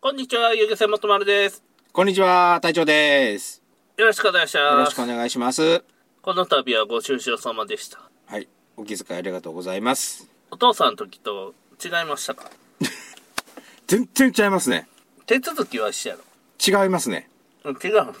こんにちは、ゆげせもとまるです。こんにちは、隊長です。よろしくお願いしよろます。しくお願いします。この度はご愁傷様でした。はい。お気遣いありがとうございます。お父さんの時と違いましたか？全然違いますね。手続きは一緒やろ？違いますね。うん違うの？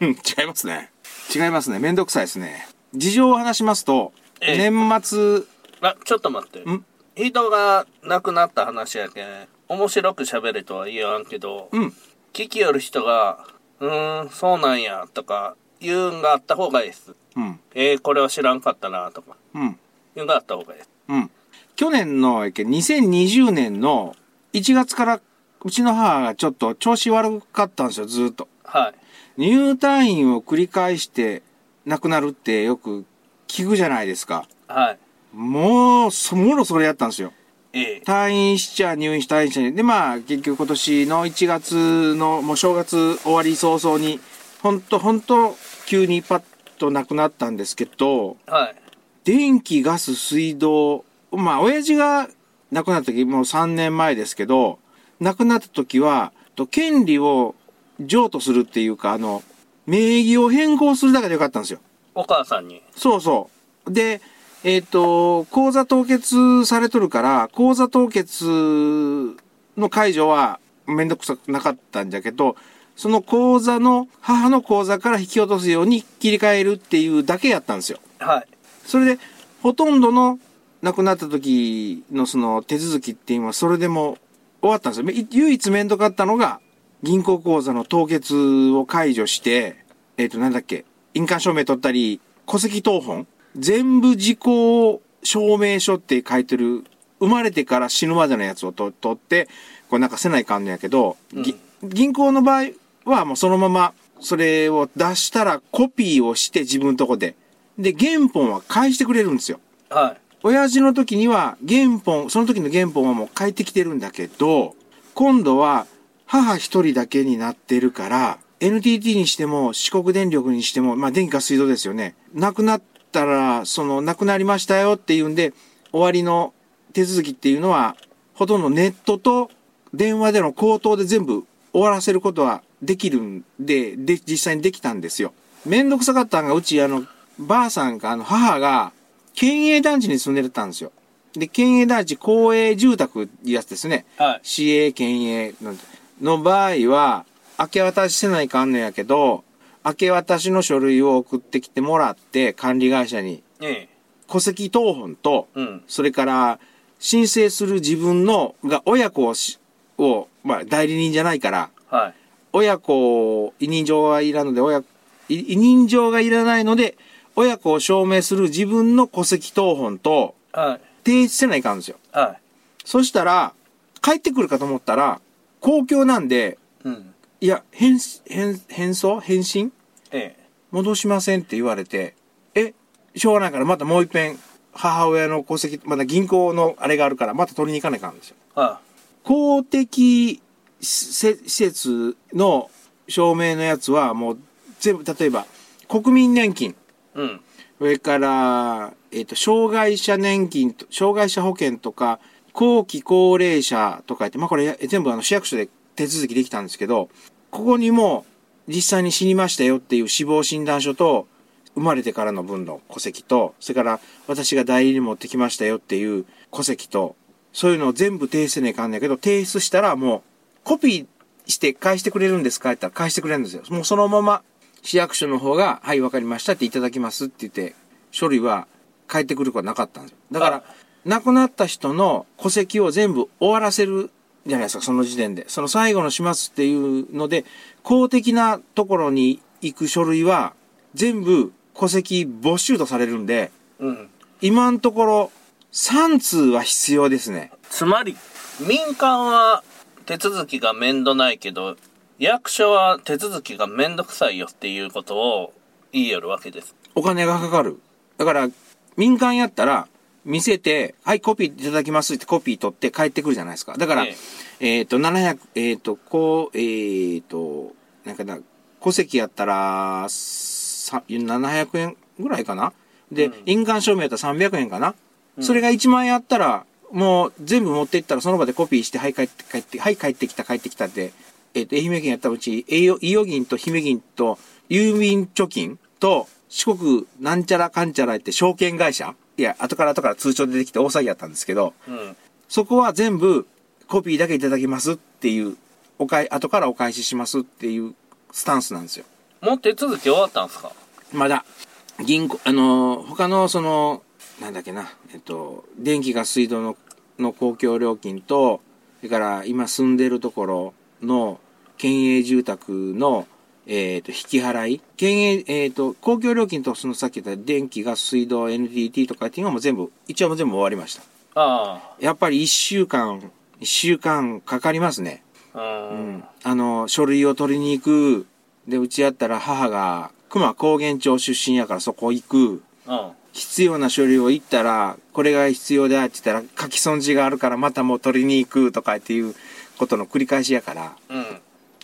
う ん違いますね。違いますね。めんどくさいですね。事情を話しますと、ええ年末、あ、ちょっと待ってん？人が亡くなった話やけん、面白く喋れとは言わんけど、うん。聞きよる人が、うーん、そうなんや、とか、言うんがあった方がいいです。うん。えー、これは知らんかったな、とか、うん。言うんがあった方がいいです。うん。去年の、えけ2020年の1月から、うちの母がちょっと調子悪かったんですよ、ずーっと。はい。入退院を繰り返して亡くなるってよく聞くじゃないですか。はい。もう、そもろそれやったんですよ。ええ退院しちゃ入院し退院しちゃで、まあ、結局今年の1月の、もう正月終わり早々に、ほんと、ほんと、急にパッと亡くなったんですけど、はい。電気、ガス、水道、まあ、親父が亡くなった時、もう3年前ですけど、亡くなった時は、と権利を譲渡するっていうか、あの、名義を変更するだけでよかったんですよ。お母さんに。そうそう。で、えっ、と、口座凍結されとるから、口座凍結の解除はめんどくさくなかったんじゃけど、その口座の、母の口座から引き落とすように切り替えるっていうだけやったんですよ。はい。それで、ほとんどの亡くなった時のその手続きっていうのはそれでも終わったんですよ。い唯一めんどかったのが、銀行口座の凍結を解除して、えっ、と、なんだっけ、印鑑証明取ったり、戸籍謄本全部時効証明書って書いてる、生まれてから死ぬまでのやつをと取って、これなんかせないかんのやけど、ぎ銀行の場合はもうそのままそれを出したらコピーをして自分のとこで。で、原本は返してくれるんですよ。はい。親父の時には原本、その時の原本はもう返ってきてるんだけど、今度は母一人だけになってるから、NTT にしても四国電力にしても、まあ電気か水道ですよね。亡くなったら、その亡くなりましたよっていうんで、終わりの手続きっていうのは、ほとんどネットと電話での口頭で全部終わらせることはできるんで、で、実際にできたんですよ。めんどくさかったんが、うち、あの、ばあさんか、あの、母が、県営団地に住んでたんですよ。で、県営団地、公営住宅やつですね。はい。市営、県営のの場合は、明け渡しせないかんのやけど、明け渡しの書類を送ってきてもらって、管理会社に、ええ戸籍謄本と、うん。それから、申請する自分の、が親子をし、を、まあ、代理人じゃないから、はい。親子、委任状はいらんので、親、い委任状がいらないので、親子を証明する自分の戸籍謄本と、はい。提出せないかんですよ。はそしたら、帰ってくるかと思ったら、公共なんで、い。や、返、返、返送返信ええ戻しませんって言われて、え、しょうがないからまたもう一遍、母親の戸籍、まだ銀行のあれがあるから、また取りに行かないかんですよ。は公的施施設の証明のやつはもう全部、例えば、国民年金、い。うん。それから、えっ、と、障害者年金と、障害者保険とか、後期高齢者とか言って、まあこれ全部あの市役所で手続きできたんですけど、ここにも実際に死にましたよっていう死亡診断書と、生まれてからの分の戸籍と、それから私が代理に持ってきましたよっていう戸籍と、そういうのを全部提出せねえかんねんけど、提出したらもうコピーして返してくれるんですかって言ったら返してくれるんですよ。もうそのまま市役所の方が、はい、わかりましたっていただきますって言って、書類は返ってくることはなかったんですよ。だから、亡くなった人の戸籍を全部終わらせるじゃないですか、その時点で。その最後の始末っていうので、公的なところに行く書類は、全部戸籍没収とされるんで、うん。今のところ、3通は必要ですね。つまり、民間は手続きが面倒ないけど、役所は手続きが面倒くさいよっていうことを言いよるわけです。お金がかかる。だから、民間やったら、見せて、はい、コピーいただきますってコピー取って帰ってくるじゃないですか。だから、ええっ、と、700、えっ、と、こう、えっ、と、なんかな、戸籍やったら、さ700円ぐらいかな？で、うん。印鑑証明やったら300円かな、それが1万円あったら、もう全部持っていったらその場でコピーして、はい帰って帰って、はい帰ってきた帰ってきたって、えっ、と、愛媛県やったうち、伊予銀と姫銀と郵便貯金と四国なんちゃらかんちゃらって証券会社。いや、後から後から通帳出てきて大騒ぎやったんですけど、うん。そこは全部コピーだけいただきますっていう、おかい、後からお返ししますっていうスタンスなんですよ。もう手続き終わったんすか？まだ、銀行、あのー、他のその、なんだっけな、えっと、電気ガス水道の、の公共料金と、それから今住んでるところの県営住宅の、えっ、と、引き払い。県営、えっ、と、公共料金とそのさっき言った電気、ガス、水道、NTT とかっていうのも全部、一応もう全部終わりました。あやっぱり一週間、一週間かかりますね。あ。う。うんん。あの、書類を取りに行く。で、うちやったら母が、熊高原町出身やからそこ行く。うん。必要な書類を言ったら、これが必要だって言ったら、書き損じがあるからまたもう取りに行くとかっていうことの繰り返しやから。うん。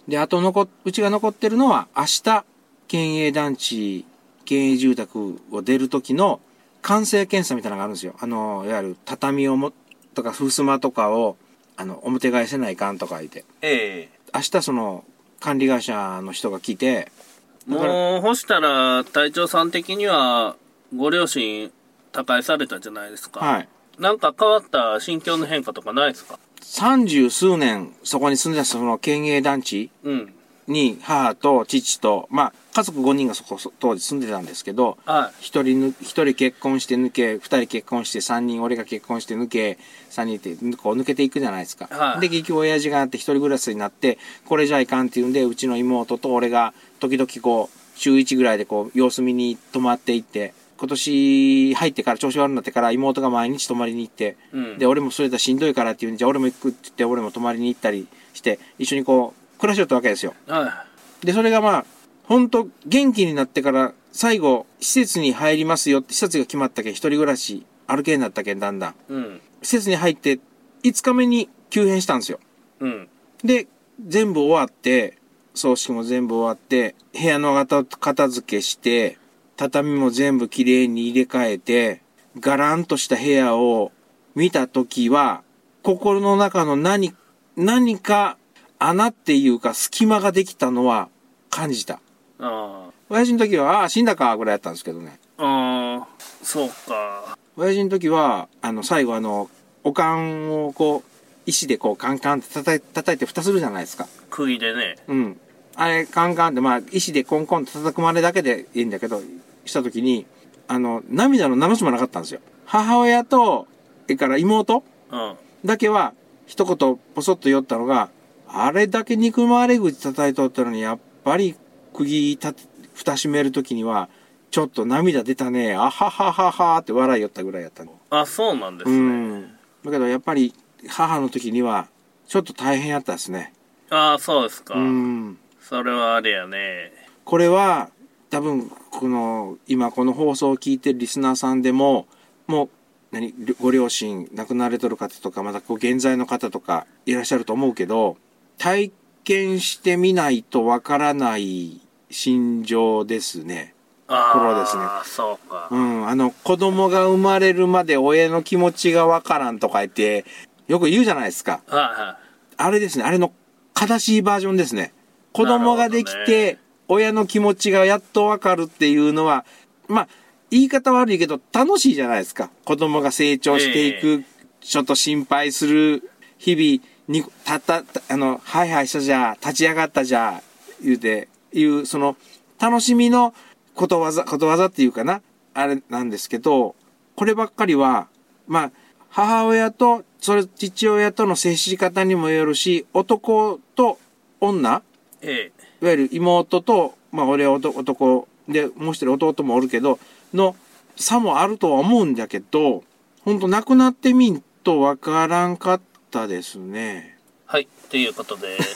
で、あと残っ、うちが残ってるのは、明日、県営団地、県営住宅を出る時の完成検査みたいなのがあるんですよ。あの、いわゆる畳をも、とか、襖とかを、あの、表返せないかんとか言って。ええ明日その、管理会社の人が来て、だからもう、干したら、隊長さん的には、ご両親、他界されたじゃないですか。はい。なんか変わった心境の変化とかないですか？三十数年そこに住んでたその県営団地うん。に母と父と、まあ家族5人がそこそ当時住んでたんですけど、は一人ぬ、一人結婚して抜け、二人結婚して三人、俺が結婚して抜け、三人ってこう抜けていくじゃないですか。はいで、結局親父があって一人暮らしになって、これじゃいかんっていうんで、うちの妹と俺が時々こう、週1ぐらいでこう、様子見に泊まっていって、今年入ってから調子悪くなってから妹が毎日泊まりに行って、い。うん。で、俺もそれだしんどいからっていうんで、じゃあ俺も行くって言って、俺も泊まりに行ったりして、一緒にこう、暮らしよったわけですよ。はで、それがまあ、本当元気になってから、最後、施設に入りますよって、施設が決まったけん、一人暮らし、歩けになったけん、だんだん。い。うん。施設に入って、5日目に急変したんですよ。うん。で、全部終わって、葬式も全部終わって、部屋の片片付けして、畳も全部きれいに入れ替えて、ガランとした部屋を見たときは、心の中の何、何か穴っていうか隙間ができたのは感じた。あ親父の時は、ああ、死んだか、ぐらいやったんですけどね。あ。ああ。そうか。親父の時は、あの、最後あの、おかんをこう、石でこうカンカンって叩い叩いて蓋するじゃないですか。釘でね。うん。あれ、カンカンって、まあ、石でコンコンと叩くまでだけでいいんだけど、した時に、あの、涙の流しもなかったんですよ。母親と、それから妹うん。だけは、一言ポソッと言ったのが、あれだけ憎まれ口叩いとったのに、やっぱり、釘たて、蓋閉める時には、ちょっと涙出たね、あははははって笑いよったぐらいやったの。あ、そうなんですうね。ん。だけど、やっぱり、母の時には、ちょっと大変やったですね。ああ、そうですか。うん。それはあれやね。これは、多分、この、今この放送を聞いてるリスナーさんでも、もう、何、ご両親亡くなられとる方とか、またこう現在の方とかいらっしゃると思うけど、体験してみないとわからない心情ですね。ああ。これはですねそうか。うん、あの、子供が生まれるまで親の気持ちがわからんとか言って、よく言うじゃないですか。はいはあれですね、あれの悲しいバージョンですね。子供ができて、親の気持ちがやっとわかるっていうのは、まあ、言い方悪いけど楽しいじゃないですか。子供が成長していく、ちょっと心配する、日々に、たった、たあの、はいはいしたじゃ、立ち上がったじゃ、言うて、いう、その、楽しみのことわざ、ことわざっていうかな、あれなんですけど、こればっかりは、まあ、母親と、それ、父親との接し方にもよるし、男と女、い。えいわゆる妹と、まあ俺は男男で、もう一人弟もおるけど、の差もあるとは思うんだけど、ほんと亡くなってみんとわからんかったですね。えはい。ということで。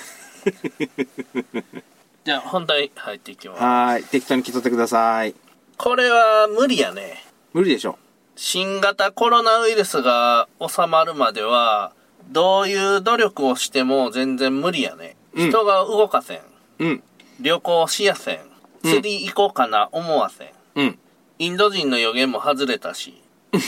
じゃあ、本題入っていきます。はーい。適当に聞いとってください。これは無理やね。無理でしょ。新型コロナウイルスが収まるまでは、どういう努力をしても全然無理やね。うん人が動かせん。うん。旅行しやせん。釣り行こうかな思わせん。うん。インド人の予言も外れたし。うん。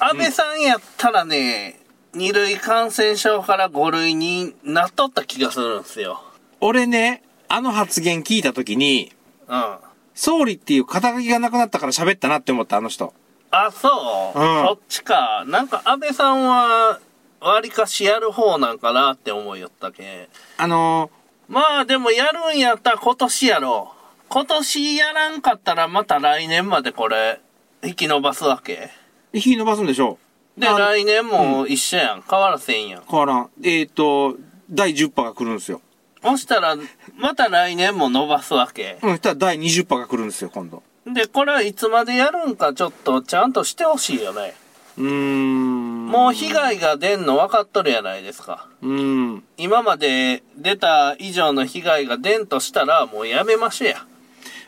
うん。安倍さんやったらね、二類感染症から五類になっとった気がするんですよ。俺ね、あの発言聞いたときに、うん。総理っていう肩書きがなくなったから喋ったなって思った、あの人。あ、そう、うんそっちか。なんか安倍さんは、割かしやる方なんかなって思いよったけ。あのまあでもやるんやったら今年やろう。今年やらんかったらまた来年までこれ、引き伸ばすわけ。ー、引き伸ばすんでしょで、あの来年も一緒やん。変わらせんやん。変わらん。えっ、と、第10波が来るんですよ。そしたら、また来年も伸ばすわけ。うん、そしたら第20波が来るんですよ、今度。で、これはいつまでやるんかちょっとちゃんとしてほしいよね。うーん。もう被害が出んの分かっとるやないですか。うーん。今まで出た以上の被害が出んとしたらもうやめましょうや。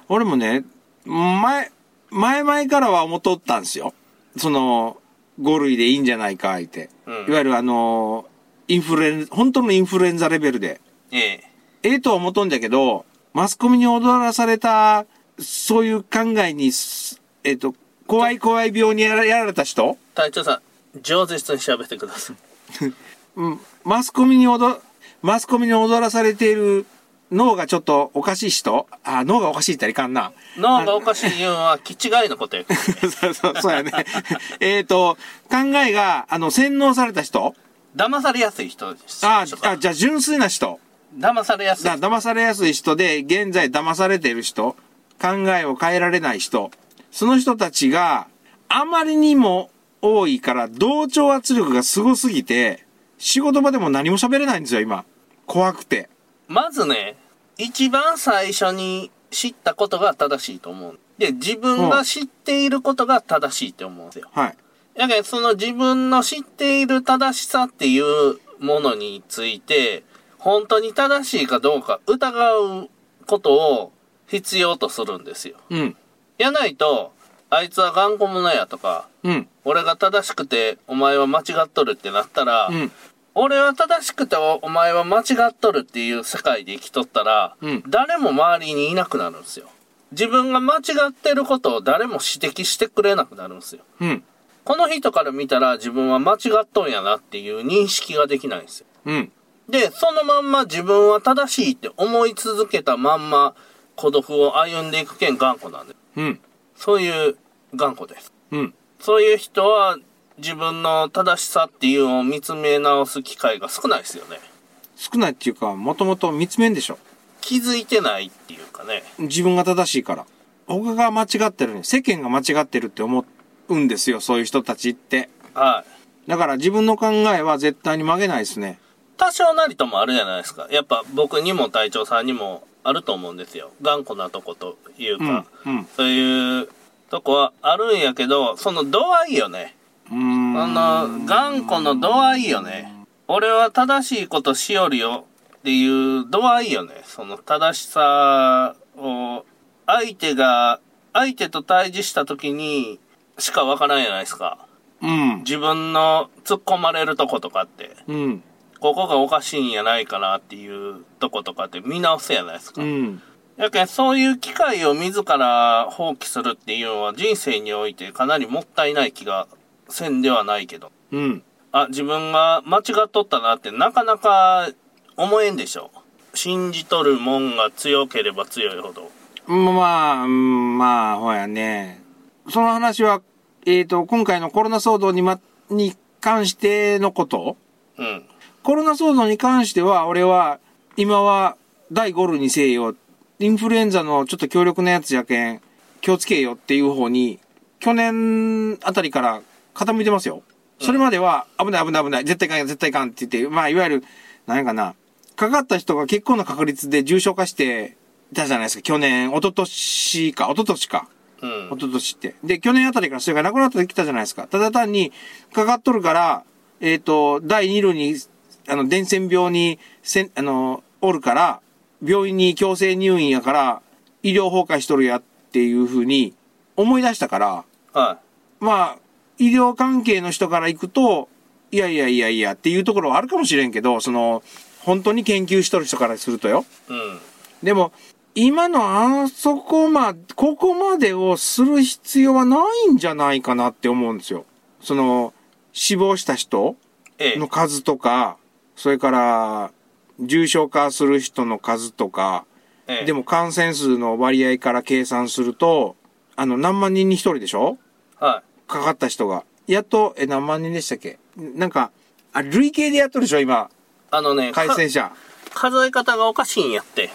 俺もね、前、前々からは思っとったんですよ。その、5類でいいんじゃないか、言って。うんいわゆるあの、インフルエンザ、本当のインフルエンザレベルで。ええ。ええとは思っとんだけど、マスコミに踊らされた、そういう考えにす、えっ、と、怖い怖い病にやらやられた人？隊長さん、上手に喋ってください。うん、マスコミに踊、マスコミに踊らされている脳がちょっとおかしい人？あ、脳がおかしいっていかんな。脳がおかしい言うのは、気違いのことやね。そうそう、そうやね。えっと、考えが、あの、洗脳された人？騙されやすい人です。ああ、じゃあ純粋な人。騙されやすいだ。騙されやすい人で、現在騙されている人、考えを変えられない人、その人たちがあまりにも多いから同調圧力がすごすぎて、仕事場でも何も喋れないんですよ、今。怖くて。まずね、一番最初に知ったことが正しいと思う。で、自分が知っていることが正しいって思うんですよ。はい。やけんその自分の知っている正しさっていうものについて、本当に正しいかどうか疑うことを必要とするんですよ。うん。やないと、あいつは頑固者やとか、うん。俺が正しくてお前は間違っとるってなったら、うん。俺は正しくてお前は間違っとるっていう世界で生きとったら、うん誰も周りにいなくなるんですよ。自分が間違ってることを誰も指摘してくれなくなるんですよ。うん。この人から見たら自分は間違っとんやなっていう認識ができないんですよ。うん。で、そのまんま自分は正しいって思い続けたまんま孤独を歩んでいくけん頑固なんで。うん。そういう頑固です。うん。そういう人は自分の正しさっていうのを見つめ直す機会が少ないですよね。少ないっていうか、もともと見つめんでしょ。気づいてないっていうかね。自分が正しいから。他が間違ってるね。世間が間違ってるって思うんですよ、そういう人たちって。はい。だから自分の考えは絶対に曲げないですね。多少なりともあるじゃないですか。やっぱ僕にも隊長さんにもあると思うんですよ。頑固なとこというか、うん。うん。そういうとこはあるんやけど、その度合いよね。うーん。あの、頑固の度合いよね。俺は正しいことしよるよっていう度合いよね。その正しさを、相手が、相手と対峙した時にしかわからんやないですか。うん。自分の突っ込まれるとことかって。うん。ここがおかしいんやないかなっていうとことかって見直すやないですか。うん。やけんそういう機会を自ら放棄するっていうのは人生においてかなりもったいない気がせんではないけど。うん。あ、自分が間違っとったなってなかなか思えんでしょ。信じとるもんが強ければ強いほど。まあ、うんまあ、ほやね。その話は、えっ、と、今回のコロナ騒動にま、に関してのこと？うん。コロナ騒動に関しては、俺は、今は、第5類にせえよ。インフルエンザのちょっと強力なやつやけん、気をつけよっていう方に、去年あたりから傾いてますよ。それまでは、危ない危ない危ない、絶対いかん、絶対いかんって言って、まあ、いわゆる、何やかな、かかった人が結構な確率で重症化してたじゃないですか。去年、一昨年か、一昨年か。うん一。昨年って。で、去年あたりからそれがなくなってきたじゃないですか。ただ単に、かかっとるから、えっ、と、第2類に、あの、伝染病に、せん、あの、おるから、病院に強制入院やから、医療崩壊しとるやっていうふうに思い出したから、はまあ、医療関係の人から行くと、いやいやいやいやっていうところはあるかもしれんけど、その、本当に研究しとる人からするとよ。い。うん。でも、今のあそこま、ここまでをする必要はないんじゃないかなって思うんですよ。その、死亡した人ええの数とか、それから、重症化する人の数とか、ええでも感染数の割合から計算すると、あの、何万人に一人でしょ？はかかった人が。やっと、え、何万人でしたっけ？なんか、あ、累計でやっとるでしょ今、い。あのね、か感染者。数え方がおかしいんやって。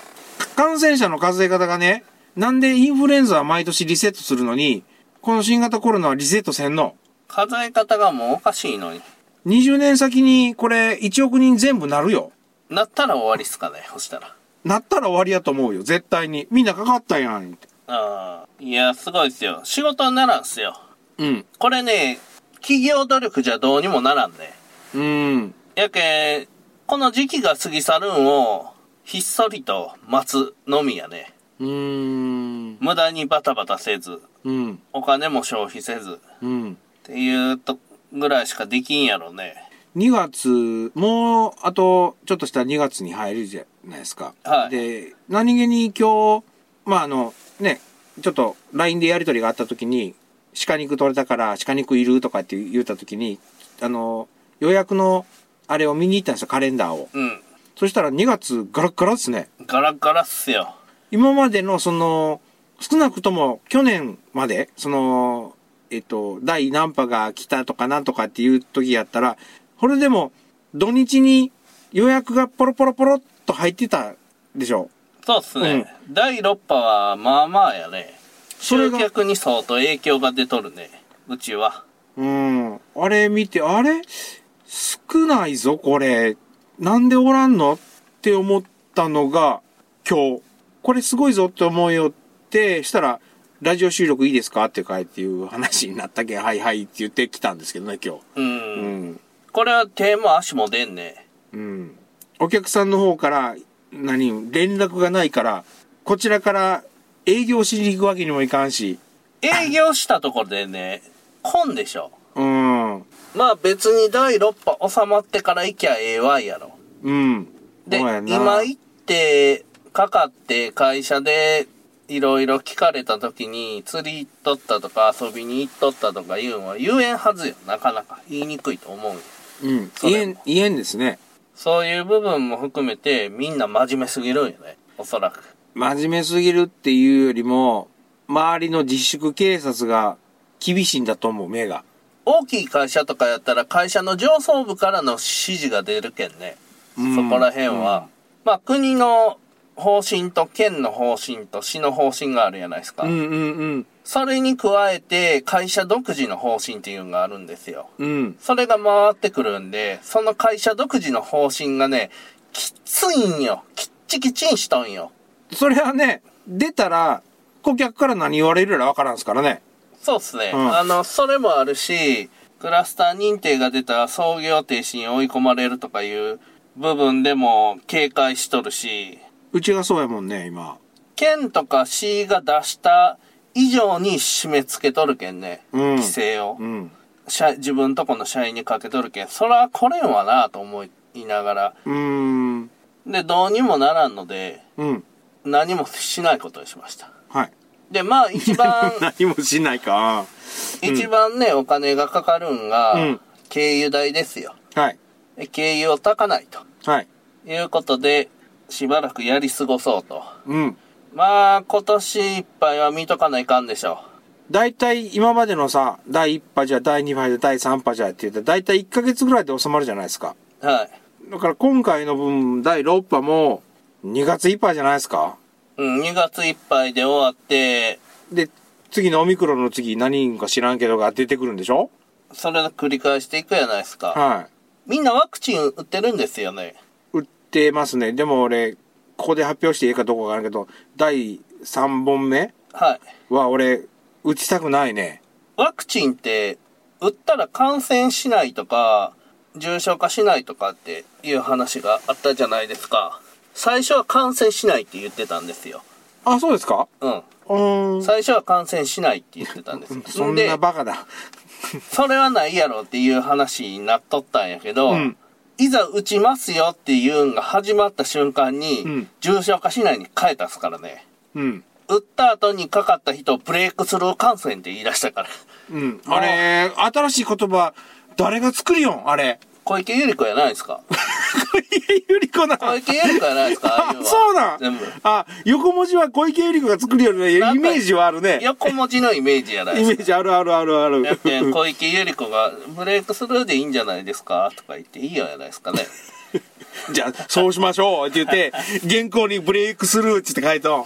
感染者の数え方がね、なんでインフルエンザは毎年リセットするのに、この新型コロナはリセットせんの？数え方がもうおかしいのに。?20 年先にこれ1億人全部なるよ。なったら終わりっすかね、そしたら。なったら終わりやと思うよ、絶対に。みんなかかったやん。ああ。いや、すごいっすよ。仕事にならんっすよ。うん。これね、企業努力じゃどうにもならんね。うん。やけ、この時期が過ぎ去るんを、ひっそりと待つのみやね。うーん。無駄にバタバタせず、うん。お金も消費せず、っうん。ていうと、ぐらいしかできんやろね。2月、もう、あと、ちょっとしたら2月に入るじゃないですか。はいで、何気に今日、まあ、あの、ね、ちょっと LINE でやり取りがあった時に、鹿肉取れたから鹿肉いるとかって言った時に、あの、予約のあれを見に行ったんですよ、カレンダーを。うん。そしたら2月ガラッガラですね。ガラッガラっすよ。今までのその、少なくとも去年まで、その、えっと、第何波が来たとかなんとかっていう時やったら、これでも土日に予約がポロポロポロっと入ってたでしょ。そうっすね。第6波は、まあまあやね。集客に相当影響が出とるね。うちは。うん。あれ見て、あれ？少ないぞ、これ。なんでおらんのって思ったのが今日。これすごいぞって思うよって、したら、ラジオ収録いいですかってかいっていう話になったけん、はいはいって言ってきたんですけどね、今日。うん。うん。これは手も足も出んね。うん。お客さんの方から、何、連絡がないから、こちらから営業しに行くわけにもいかんし。営業したところでね、混んでしょ。うん。まあ別に第6波収まってから行きゃええわいやろ。うん。で、今行って、かかって会社でいろいろ聞かれた時に釣り行っとったとか遊びに行っとったとか言うんは言えんはずよ。なかなか言いにくいと思うよ。うん。言えん、言えんですね。そういう部分も含めてみんな真面目すぎるんよね。おそらく。真面目すぎるっていうよりも、周りの自粛警察が厳しいんだと思う、目が。大きい会社とかやったら会社の上層部からの指示が出るけんね。うんそこら辺は。まあ国の方針と県の方針と市の方針があるじゃないですか。うんうんうん。それに加えて会社独自の方針っていうのがあるんですよ。うん。それが回ってくるんで、その会社独自の方針がね、きついんよ。きっちきちんしとんよ。それはね、出たら、顧客から何言われるやらわからんすからね。そうっすね。うんあの、それもあるし、クラスター認定が出たら創業停止に追い込まれるとかいう部分でも警戒しとるし、うちがそうやもんね、今。県とか市が出した以上に締め付けとるけんね。うん規制を。うん。社自分とこの社員にかけとるけん、そらこれんわなと思いながら。うーん。で、どうにもならんので、うん。何もしないことにしました。はい。で、まあ一番、何もしないか。一番ね、お金がかかるんが、うん経由代ですよ。はい。で経由をたかないとはい。いうことで、しばらくやり過ごそうと。うん。まあ、今年いっぱいは見とかないかんでしょ大体今までのさ、第1波じゃ、第2波じゃ、第3波じゃって言ったら、大体1ヶ月ぐらいで収まるじゃないですか。う。はい。だから今回の分、第6波も、2月いっぱいじゃないですか？うん、2月いっぱいで終わって、で、次のオミクロンの次何人か知らんけどが出てくるんでしょ？それを繰り返していくじゃないですか。はみんなワクチン打ってるんですよね。い。売ってますね。でも俺、ここで発表していいかどうかわからんけど、第3本目はい。は俺、打ちたくないね。ワクチンって、打ったら感染しないとか、重症化しないとかっていう話があったじゃないですか。最初は感染しないって言ってたんですよ。あ、そうですか？うん。最初は感染しないって言ってたんですよ。そんでなバカだ。それはないやろっていう話になっとったんやけど、うんいざ打ちますよっていうんが始まった瞬間に、うん重症化しないに変えたっすからね。うん。打った後にかかった人をブレイクスルー感染って言い出したから。うん。あれ、新しい言葉、誰が作るよん？あれ。小池百合子やないですか小池百合子な。小池百合子やないですかあ そうなん全部。あ、横文字は小池百合子が作るようなイメージはあるね。横文字のイメージやないイですか。メージあるあるあるある。小池百合子がブレイクスルーでいいんじゃないですかとか言っていいよやないですかね。じゃあ、そうしましょうって言って、原稿にブレイクスルーって書いとん。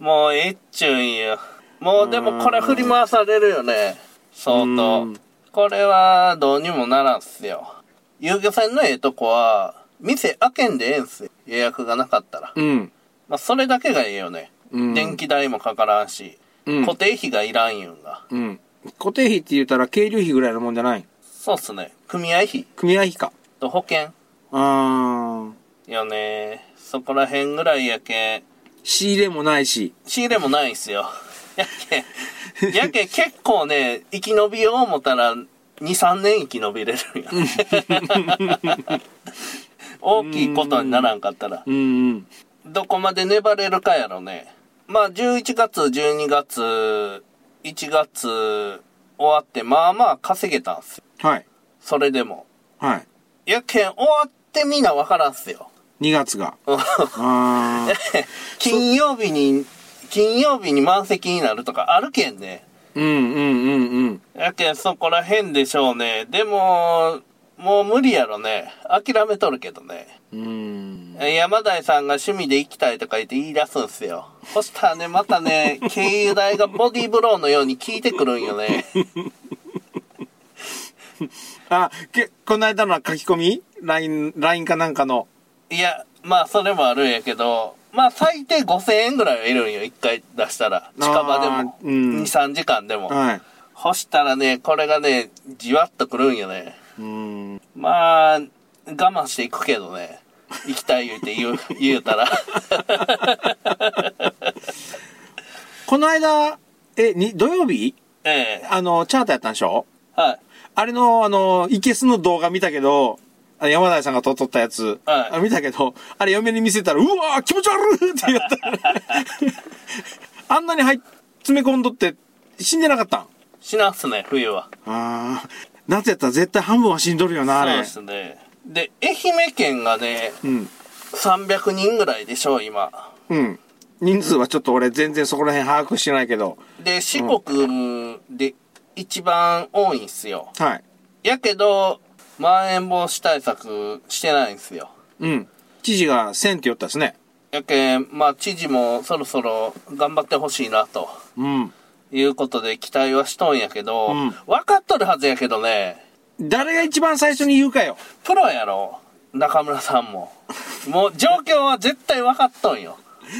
もうええっちゅうんよ。もうでもこれ振り回されるよね。相う当ん。これはどうにもならんっすよ。遊漁船のええとこは、店開けんでええんすよ。予約がなかったら。うん。まあそれだけがええよね。うん電気代もかからんし、うん固定費がいらんいうんが。うん。固定費って言ったら軽量費ぐらいのもんじゃない？そうっすね。組合費組合費か。と保険あー。よね。そこら辺ぐらいやけん。仕入れもないし。仕入れもないんすよ。やけん、やけん結構ね、生き延びよう思ったら、2、3年生き延びれるんや。大きいことにならんかったら。どこまで粘れるかやろね。まあ、11月、12月、1月、終わって、まあまあ稼げたんすよ。はい。それでも。はい。やけん、終わってみなわからんすよ。2月が。金曜日に、金曜日に満席になるとかあるけんね。うんうんうんうん。やけんそこら辺でしょうね。でも、もう無理やろね。諦めとるけどね。うん。山台さんが趣味で行きたいとか言って言い出すんすよ。そしたらね、またね、経由代がボディーブローのように効いてくるんよね。あ、け、この間の書き込み ?LINE、LINE かなんかの。いや、まあそれもあるんやけど、まあ最低5000円ぐらいはいるんよ。一回出したら。近場でも。あーうん2、3時間でも。はい。そしたらね、これがね、じわっとくるんよね。うん。まあ、我慢していくけどね。行きたい言うて言う、言うたら。この間、え、に、土曜日？ええあの、チャートやったんでしょ？はい。あれの、あの、いけすの動画見たけど、あの山田さんが撮っとったやつ、はいあ見たけど、あれ嫁に見せたら、うわー気持ち悪いって言ったら、あんなに入っ詰め込んどって死んでなかったん？しなっすね、冬は。ああ、夏やったら絶対半分は死んどるよな、あれ。そうですね。で、愛媛県がね、うん。300人ぐらいでしょ、今。うん。人数はちょっと俺全然そこら辺把握してないけど。で、四国で一番多いんすよ。はい。やけど、まん延防止対策してないんすよ。うん。知事が1000って言ったですね。やけん、まあ、知事もそろそろ頑張ってほしいな、とうん。いうことで期待はしとんやけど、うん分かっとるはずやけどね、誰が一番最初に言うかよ。プロやろ中村さんも。もう状況は絶対分かっとんよ。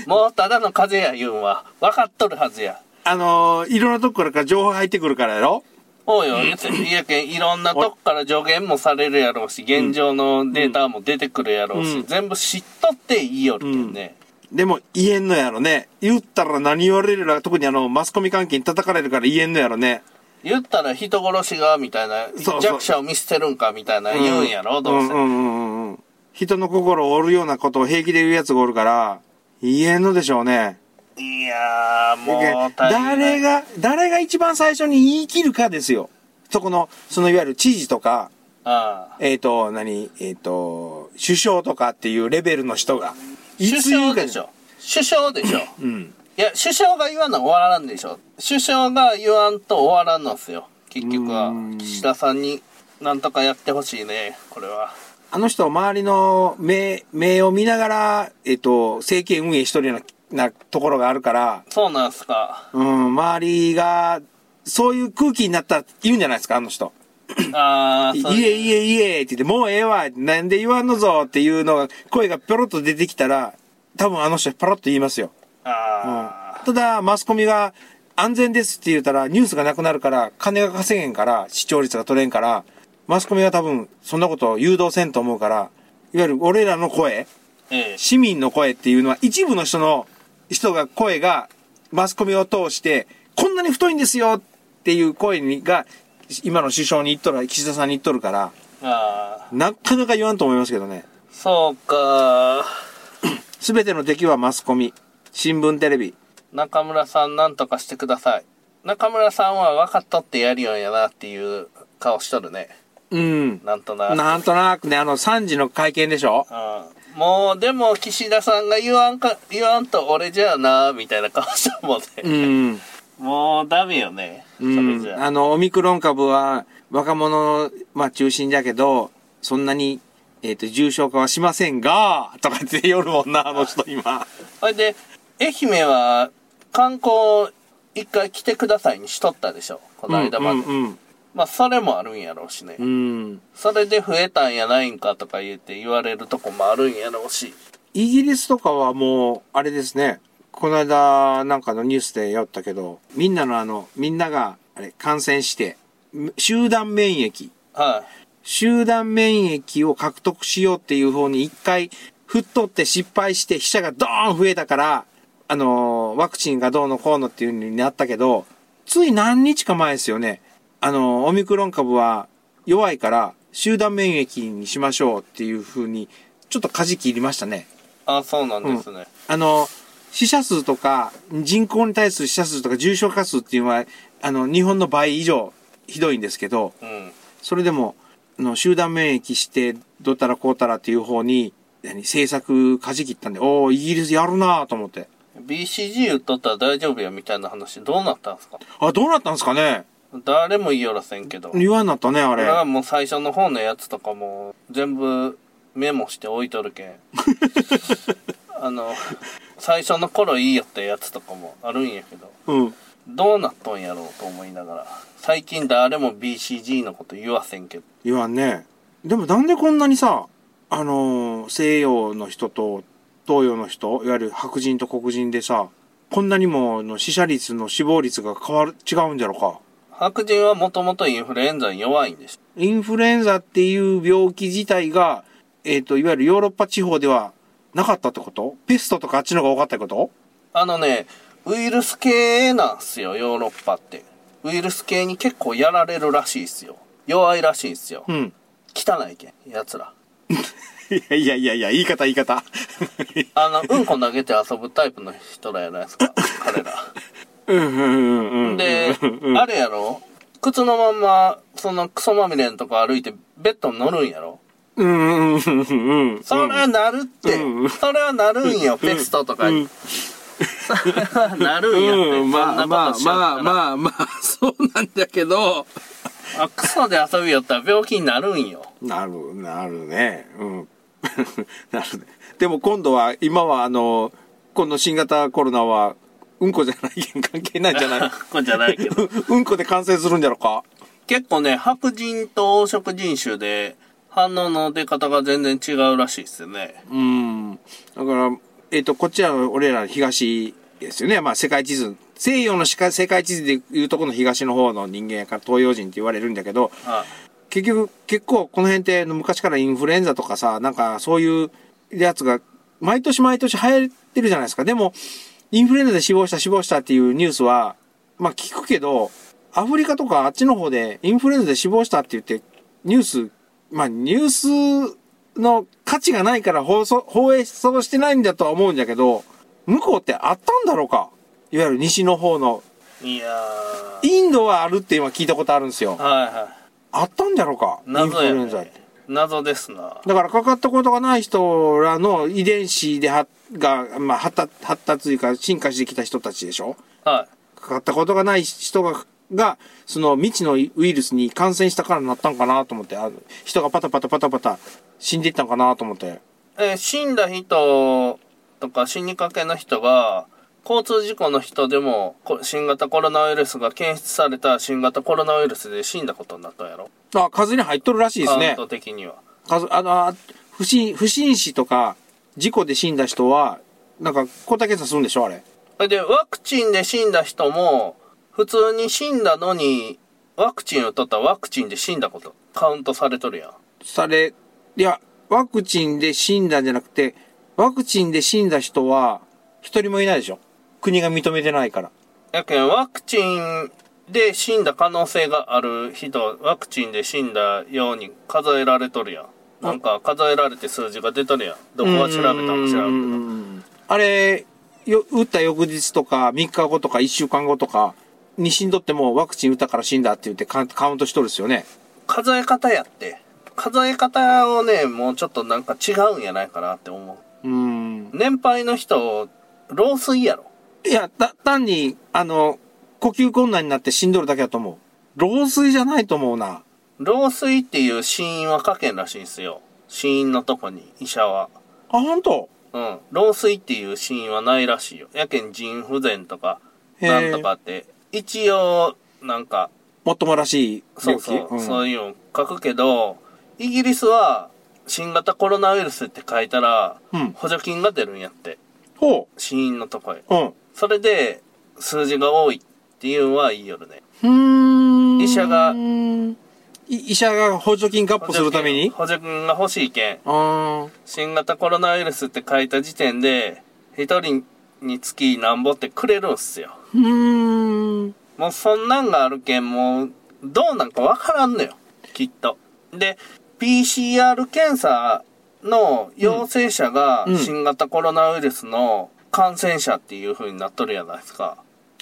もうただの風や言うんは分かっとるはずや。あのー、いろんなとこから情報入ってくるからやろおうよ、いやけん、いろんなとこから助言もされるやろうし、現状のデータも出てくるやろうし、うん全部知っとっていいよるけんね。でも言えんのやろね。言ったら何言われるら、特にあの、マスコミ関係に叩かれるから言えんのやろね。言ったら人殺しが、みたいな、そうそう弱者を見捨てるんか、みたいな言うんやろ、どうせ。んうんうんうんうん。人の心を折るようなことを平気で言うやつがおるから、言えんのでしょうね。いやー、もう誰が、誰が一番最初に言い切るかですよ。そこの、そのいわゆる知事とか、ああえっ、と、何、えっ、と、首相とかっていうレベルの人が。い首つ言うか相でしょ。首相でしょ。うん。いや、首相が言わな終わらんでしょ。首相が言わんと終わらんのっすよ。結局は岸田さんになんとかやってほしいね、これは。あの人、周りの目、目を見ながら、えっ、と、政権運営しとるような、なところがあるから、そうなんすか。うん、周りが、そういう空気になったら言うんじゃないですか、あの人。ああ、いえいえいえって言って、もうええわ、なんで言わんのぞっていうのが、声がぴょろっと出てきたら、多分あの人パロッと言いますよ。ああ、ただ、マスコミが安全ですって言ったら、ニュースがなくなるから、金が稼げんから、視聴率が取れんから、マスコミは多分、そんなことを誘導せんと思うから、いわゆる俺らの声、ええ。市民の声っていうのは、一部の人の、人が声が、マスコミを通して、こんなに太いんですよっていう声にが、今の首相に言っとる、岸田さんに言っとるから、なかなか言わんと思いますけどね。そうか。すべての敵はマスコミ、新聞、テレビ。中村さんなんとかしてください。中村さんは分かっとってやるよんやなっていう顔しとるね。うん。なんとなく。なんとなくね、あの3時の会見でしょ？うんもう、でも、岸田さんが言わんか、言わんと俺じゃあな、みたいな顔したもんね。うん。もう、ダメよね。そうん。れじゃあの、オミクロン株は若者、まあ中心だけど、そんなに、えっ、と、重症化はしませんが、とかって夜もんな、あの人今。それで、愛媛は、観光、一回来てくださいにしとったでしょ。この間まで。うんうんまあ、それもあるんやろうしね。うん。うん。それで増えたんやないんかとか言って言われるとこもあるんやろうし。イギリスとかはもう、あれですね。この間、なんかのニュースでやったけど、みんなのあの、みんなが、あれ、感染して、集団免疫。は集団免疫を獲得しようっていう方に一回、ふっとって失敗して、死者がドーン増えたから、あのーワクチンがどうのこうのっていう風になったけど、つい何日か前ですよね。あのーオミクロン株は弱いから、集団免疫にしましょうっていう風に、ちょっと舵切りましたね。い。あ、そうなんですね。あの、死者数とか、人口に対する死者数とか重症化数っていうのは、あの、日本の倍以上ひどいんですけど、うん。それでも、あの集団免疫して、どうたらこうたらっていう方に、何政策舵切ったんで、おおイギリスやるなぁと思って。BCG 打っとったら大丈夫やみたいな話どうなったんですか？あ、どうなったんですかね？誰も言いよらせんけど。言わんなったね、あれ。俺はもう最初の方のやつとかも全部メモして置いとるけん。あの、最初の頃いいよってやつとかもあるんやけど、うん。どうなっとんやろうと思いながら。最近誰も BCG のこと言わせんけど。言わんね。でもなんでこんなにさ、あのー西洋の人と東洋の人、いわゆる白人と黒人でさ、こんなにもの死者率の死亡率が変わる、違うんじゃろか。白人はもともとインフルエンザに弱いんです。インフルエンザっていう病気自体が、えっ、と、いわゆるヨーロッパ地方ではなかったってこと？ペストとかあっちの方が多かったってこと？あのね、ウイルス系なんすよ、ヨーロッパって。ウイルス系に結構やられるらしいっすよ。弱いらしいんすよ。うん。汚いけん、奴ら。いやいやいやいや、言い方言い方。あの、うんこ投げて遊ぶタイプの人らやないですか、彼ら。うんうんうんうん。であれやろ？靴のまんま、そのクソまみれんとこ歩いてベッドに乗るんやろ？うんうんうんうんうん。それはなるって、うんそれはなるんよ、ペストとかに。それはなるんやって、うん、まあまあまあまあまあ、そうなんだけど。あ、クソで遊びよったら病気になるんよ。なる、なるね。うん。なるね。でも今度は、今はあの、この新型コロナは、うんこじゃないけん関係ないんじゃない？これじゃないけど。う うんこで感染するんじゃろか？結構ね、白人と黄色人種で反応の出方が全然違うらしいですよね。うん。だから、えっ、と、こっちは俺ら東ですよね。まあ世界地図。西洋のしか世界地図でいうとこの東の方の人間やから東洋人って言われるんだけど、は結局、結構この辺って昔からインフルエンザとかさ、なんかそういうやつが毎年毎年流行ってるじゃないですか。でも、インフルエンザで死亡した死亡したっていうニュースは、まあ聞くけど、アフリカとかあっちの方でインフルエンザで死亡したって言って、ニュース、まあニュースの価値がないから放送、放映そうしてないんだとは思うんだけど、向こうってあったんだろうか？いわゆる西の方の。い。いやー。インドはあるって今聞いたことあるんですよ。はいはあったんだろうか？い。インフルエンザってね。。謎ですな。だからかかったことがない人らの遺伝子ではが、まあ、発達、発達というか進化してきた人たちでしょ？はかかったことがない人が、が、その未知のウイルスに感染したからなったんかなと思って、あ人がパタパタパタパタ死んでいったんかなと思って。い。えー死んだ人とか死にかけの人が、交通事故の人でも、こ新型コロナウイルスが検出された新型コロナウイルスで死んだことになったんやろ？あ、数に入っとるらしいですねカウン。ト的には。数、あの、あ不審、不審死とか、事故で死んだ人は、なんか、小竹さんするんでしょあれ。で、ワクチンで死んだ人も、普通に死んだのに、ワクチンを取ったらワクチンで死んだこと、カウントされとるやん。され、いや、ワクチンで死んだんじゃなくて、ワクチンで死んだ人は、一人もいないでしょ国が認めてないから。やけん、ワクチンで死んだ可能性がある人、ワクチンで死んだように数えられとるやん。なんか数えられて数字が出とるやん。どこは調べたのか知らんあれ、よ、打った翌日とか、3日後とか1週間後とか、に死んどってもワクチン打ったから死んだって言ってカカウントしとるっすよね。数え方やって。数え方をね、もうちょっとなんか違うんやないかなって思う。うーん。年配の人、老衰やろ。いや、た、単に、あの、呼吸困難になって死んどるだけだと思う。老衰じゃないと思うな。老衰っていう死因は書けんらしいんですよ。死因のとこに、医者は。あ、本当？うん。老衰っていう死因はないらしいよ。やけん腎不全とか、なんとかって、一応、なんか、もっともらしい病気？そうそう、んそういうの書くけど、イギリスは、新型コロナウイルスって書いたら、うん補助金が出るんやって。ほ死因のとこへ。う。うん。それで、数字が多いっていうのはいいよね。うーん。医者がい医者が補助金ガップするために？補助金が欲しいけん。新型コロナウイルスって書いた時点で、一人につきなんぼってくれるんすよ。うーん。もうそんなんがあるけん、もう、どうなんかわからんのよ。きっと。で、PCR 検査の陽性者がうん新型コロナウイルスの感染者っていう風になっとるじゃないですか。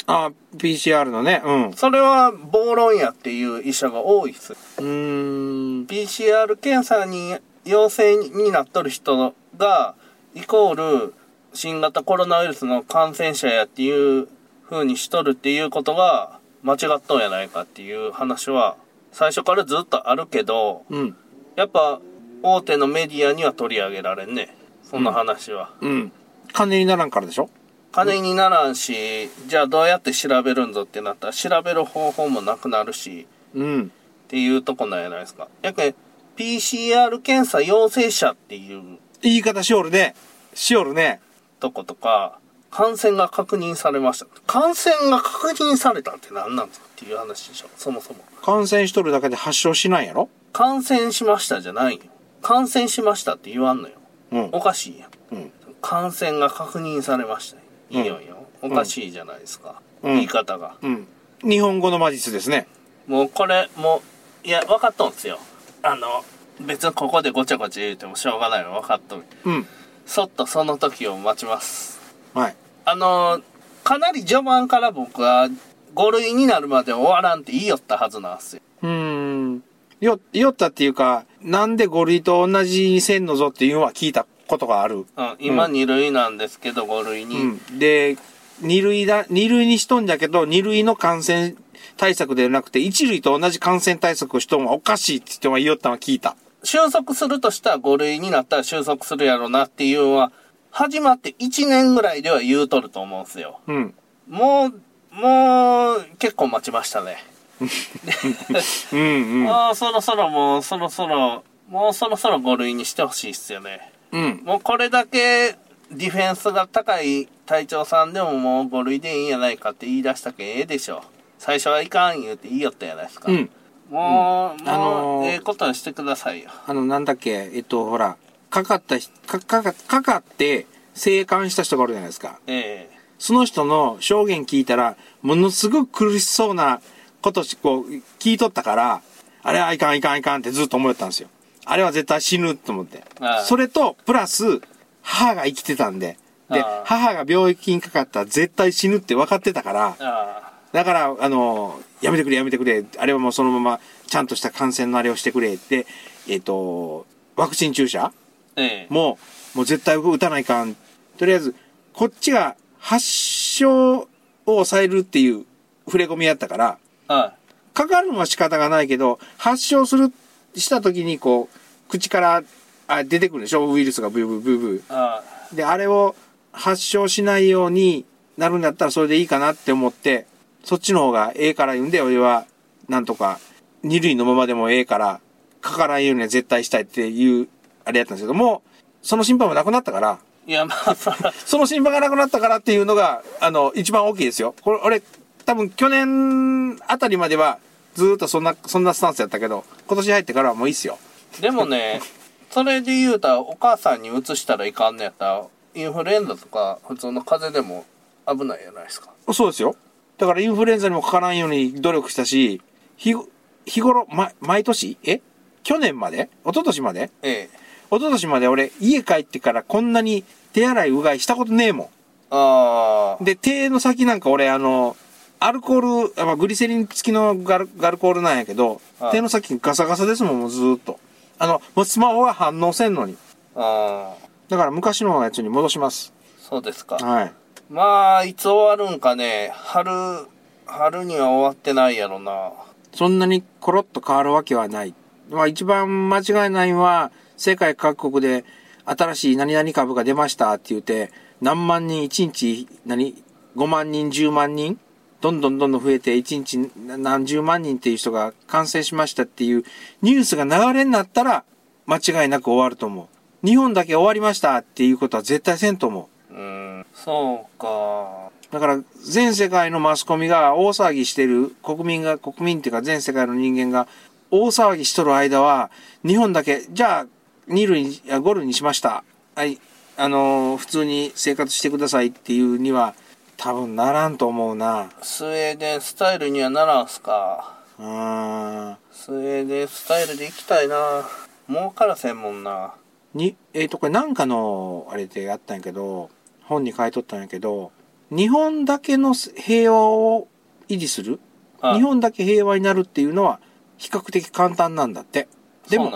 あ、PCR のね。うん。うそれは暴論やっていう医者が多いっす。ーん。PCR 検査に陽性になっとる人が、イコール新型コロナウイルスの感染者やっていう風にしとるっていうことが間違っとんやないかっていう話は最初からずっとあるけど、うん。やっぱ大手のメディアには取り上げられんね。そんな話は。うん。金にならんからでしょ？金にならんし、じゃあどうやって調べるんぞってなったら調べる方法もなくなるし、うん。っていうとこなんやないですか。やけん PCR 検査陽性者っていう言い方しおるね。しおるね。とことか、感染が確認されました。感染が確認されたって何なんですかっていう話でしょ、そもそも。感染しとるだけで発症しないやろ？感染しましたじゃないよ。感染しましたって言わんのよ。うん。おかしいやん。うん。感染が確認されました。いいよいよ。おかしいじゃないですか。うん言い方が。うん。日本語の魔術ですね。もうこれ、もう、いや、分かっとんすよ。あの、別にここでごちゃごちゃ言うてもしょうがないの分かっとる。うん。そっとその時を待ちます。はい。あのーかなり序盤から僕は5類になるまで終わらんって言いよったはずなんですよ。うーん。よ、酔ったっていうか、なんで5類と同じにせんのぞっていうのは聞いたことがある。うん、今うん2類なんですけど5類に。うん。で、2類だ、2類にしとんじゃけど、2類の感染対策ではなくて、1類と同じ感染対策をしとんはおかしいって言っても言いよったのは聞いた。収束するとしたら5類になったら収束するやろなっていうのは、始まって1年ぐらいでは言うとると思うんですよ。うん。もう、もう、結構待ちましたね。うんうん。もうそろそろもう、そろそろ、もうそろそろ5類にしてほしいっすよね。うん。もうこれだけディフェンスが高い隊長さんでももう5類でいいんやないかって言い出したけんええでしょ。最初はいかん言うて言いよったやないですか。うん。もう、うんあのーええことにしてくださいよ。あの、なんだっけ、えっと、ほら、かかったひ、か、かか、かかって、生還した人がおるじゃないですか。えその人の証言聞いたら、ものすごく苦しそうなことし、こう、聞いとったから、あれはいかんいかんいかんってずっと思ったんですよ。あれは絶対死ぬと思って。ああ。それと、プラス、母が生きてたんで、でああ、母が病気にかかったら絶対死ぬって分かってたから。だから、あの、やめてくれやめてくれ。あれはもうそのまま、ちゃんとした感染のあれをしてくれ。って、えっ、と、ワクチン注射あ、ええ。もう、もう絶対打たないかん。とりあえず、こっちが発症を抑えるっていう触れ込みやったから、はかかるのは仕方がないけど、発症する、した時にこう、口からあ出てくるでしょ？ウイルスがブーブーブーブい。あー。で、あれを発症しないようになるんだったらそれでいいかなって思って、そっちの方がええから言うんで、俺は、なんとか、二類のままでもええから、かからんようには絶対したいっていう、あれやったんですけども、その心配もなくなったから、いや、まあ、そら、その心配がなくなったからっていうのが、あの、一番大きいですよ。これ、俺、多分去年あたりまでは、ずーっとそんな、そんなスタンスやったけど、今年入ってからはもういいっすよ。でもね、それで言うたら、お母さんに移したらいかんのやったら、インフルエンザとか、普通の風邪でも危ないじゃないですか。そうですよ。だからインフルエンザにもかからんように努力したし、日ご、日頃、ま、毎年？え？去年まで？一昨年まで？ええ。一昨年まで俺、家帰ってからこんなに手洗いうがいしたことねえもああん。。で、手の先なんか俺、あの、アルコール、まあ、グリセリン付きのガルガルコールなんやけどあ、手の先ガサガサですもん、もうずーっと。あの、もうスマホが反応せんのに。ああ、だから昔のやつに戻します。そうですか。はい。まあ、いつ終わるんかね。春、春には終わってないやろな。そんなにコロッと変わるわけはない。まあ一番間違いないのは、世界各国で新しい何々株が出ましたって言って、何万人、1日、何 ?5 万人、10万人どんどんどんどん増えて、1日何十万人っていう人が感染しましたっていうニュースが流れになったら、間違いなく終わると思う。日本だけ終わりましたっていうことは絶対せんと思う。うん、そうか。だから、全世界のマスコミが大騒ぎしてる、国民が、国民っていうか全世界の人間が大騒ぎしとる間は、日本だけ、じゃあ、2類に、いや5類にしました。はい。あのー普通に生活してくださいっていうには、多分ならんと思うな。スウェーデンスタイルにはならんすか。うーん。スウェーデンスタイルで行きたいな。儲からせんもんな。に、えっ、と、これなんかの、あれでやったんやけど、本に書いとったんやけど、日本だけの平和を維持するあ日本だけ平和になるっていうのは比較的簡単なんだって。でも。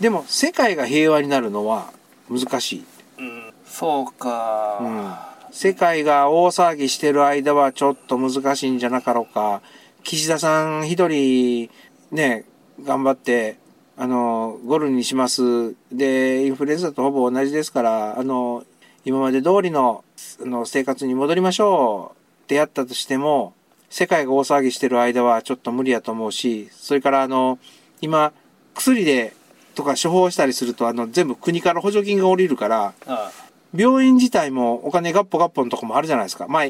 でも世界が平和になるのは難しい。うん、そうか。うん。世界が大騒ぎしてる間はちょっと難しいんじゃなかろうか。岸田さん一人ね、頑張って、あの、5類にします。で、インフルエンザとほぼ同じですから、あの、今まで通りのあの生活に戻りましょうってやったとしても、世界が大騒ぎしてる間はちょっと無理やと思うし、それからあの、今、薬でとか処方したりすると、あの、全部国から補助金が下りるから、あ病院自体もお金ガッポガッポのとこもあるじゃないですか。まあ、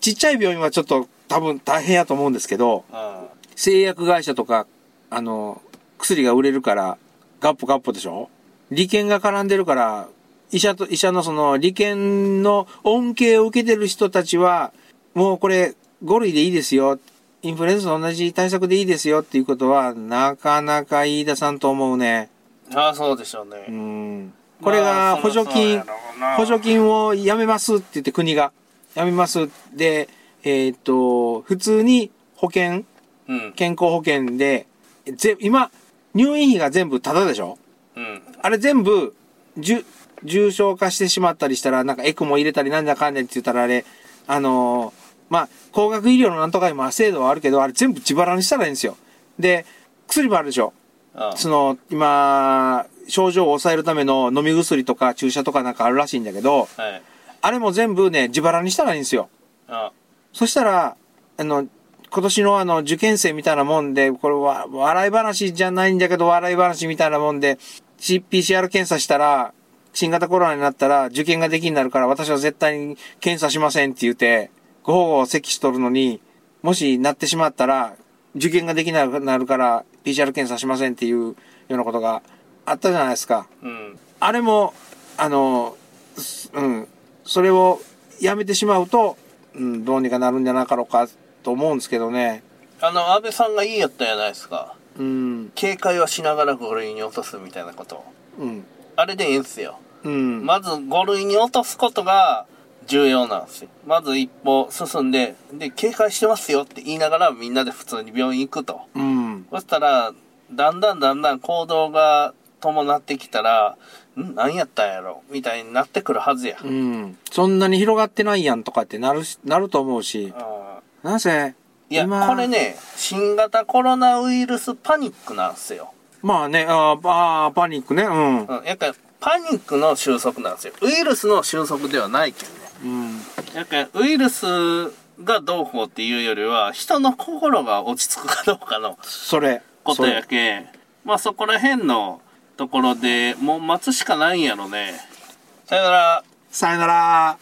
ちっちゃい病院はちょっと多分大変やと思うんですけど、あ製薬会社とか、あの、薬が売れるから、ガッポガッポでしょ？利権が絡んでるから、医者と、医者のその利権の恩恵を受けてる人たちは、もうこれ5類でいいですよ。インフルエンザと同じ対策でいいですよっていうことは、なかなか言い出さんと思うね。ああそうでしょうね。うん。これがまあ補助金、そらそうやろうな補助金をやめますって言って国が、やめます。で、えーっと、普通に保険、うん。健康保険で、ぜ、今、入院費が全部タダでしょ？うん。あれ全部、じゅ、重症化してしまったりしたら、なんかエクモ入れたりなんだかんだって言ったらあれ、あのーまあ、高額医療のなんとか今制度はあるけど、あれ全部自腹にしたらいいんですよ。で、薬もあるでしょ？あその、今、症状を抑えるための飲み薬とか注射とかなんかあるらしいんだけど、はい。あれも全部ね、自腹にしたらいいんですよ。あそしたら、あの、今年のあの、受験生みたいなもんで、これは、笑い話じゃないんだけど、笑い話みたいなもんで、PCR 検査したら、新型コロナになったら受験ができになるから、私は絶対に検査しませんって言って、ご保護を席しとるのに、もしなってしまったら、受験ができなくなるから、PCR 検査しませんっていうようなことがあったじゃないですか。うん。あれも、あの、すうん、それをやめてしまうと、うん、どうにかなるんじゃなかろうかと思うんですけどね。あの、安倍さんがいいやったじゃないですか。うん、警戒はしながら5類に落とすみたいなこと。うん、あれでいいんすよ。うん、まず5類に落とすことが重要なんですよ。まず一歩進んで、で、警戒してますよって言いながらみんなで普通に病院行くと。うん、そしたら、だんだんだんだん行動が伴ってきたら、ん？何やったんやろ？みたいになってくるはずや。うん。そんなに広がってないやんとかってなるし、なると思うし。あなぜ、ーいや、今これね、新型コロナウイルスパニックなんですよ。まあね、あーあー、パニックね、うん。うん。やっぱパニックの収束なんですよ。ウイルスの収束ではないけどね。うん。やっぱウイルスがどうこうっていうよりは、人の心が落ち着くかどうかのそれ。ことやそけん。まあそこら辺のところでもう待つしかないんやろね。さよなら。さよなら。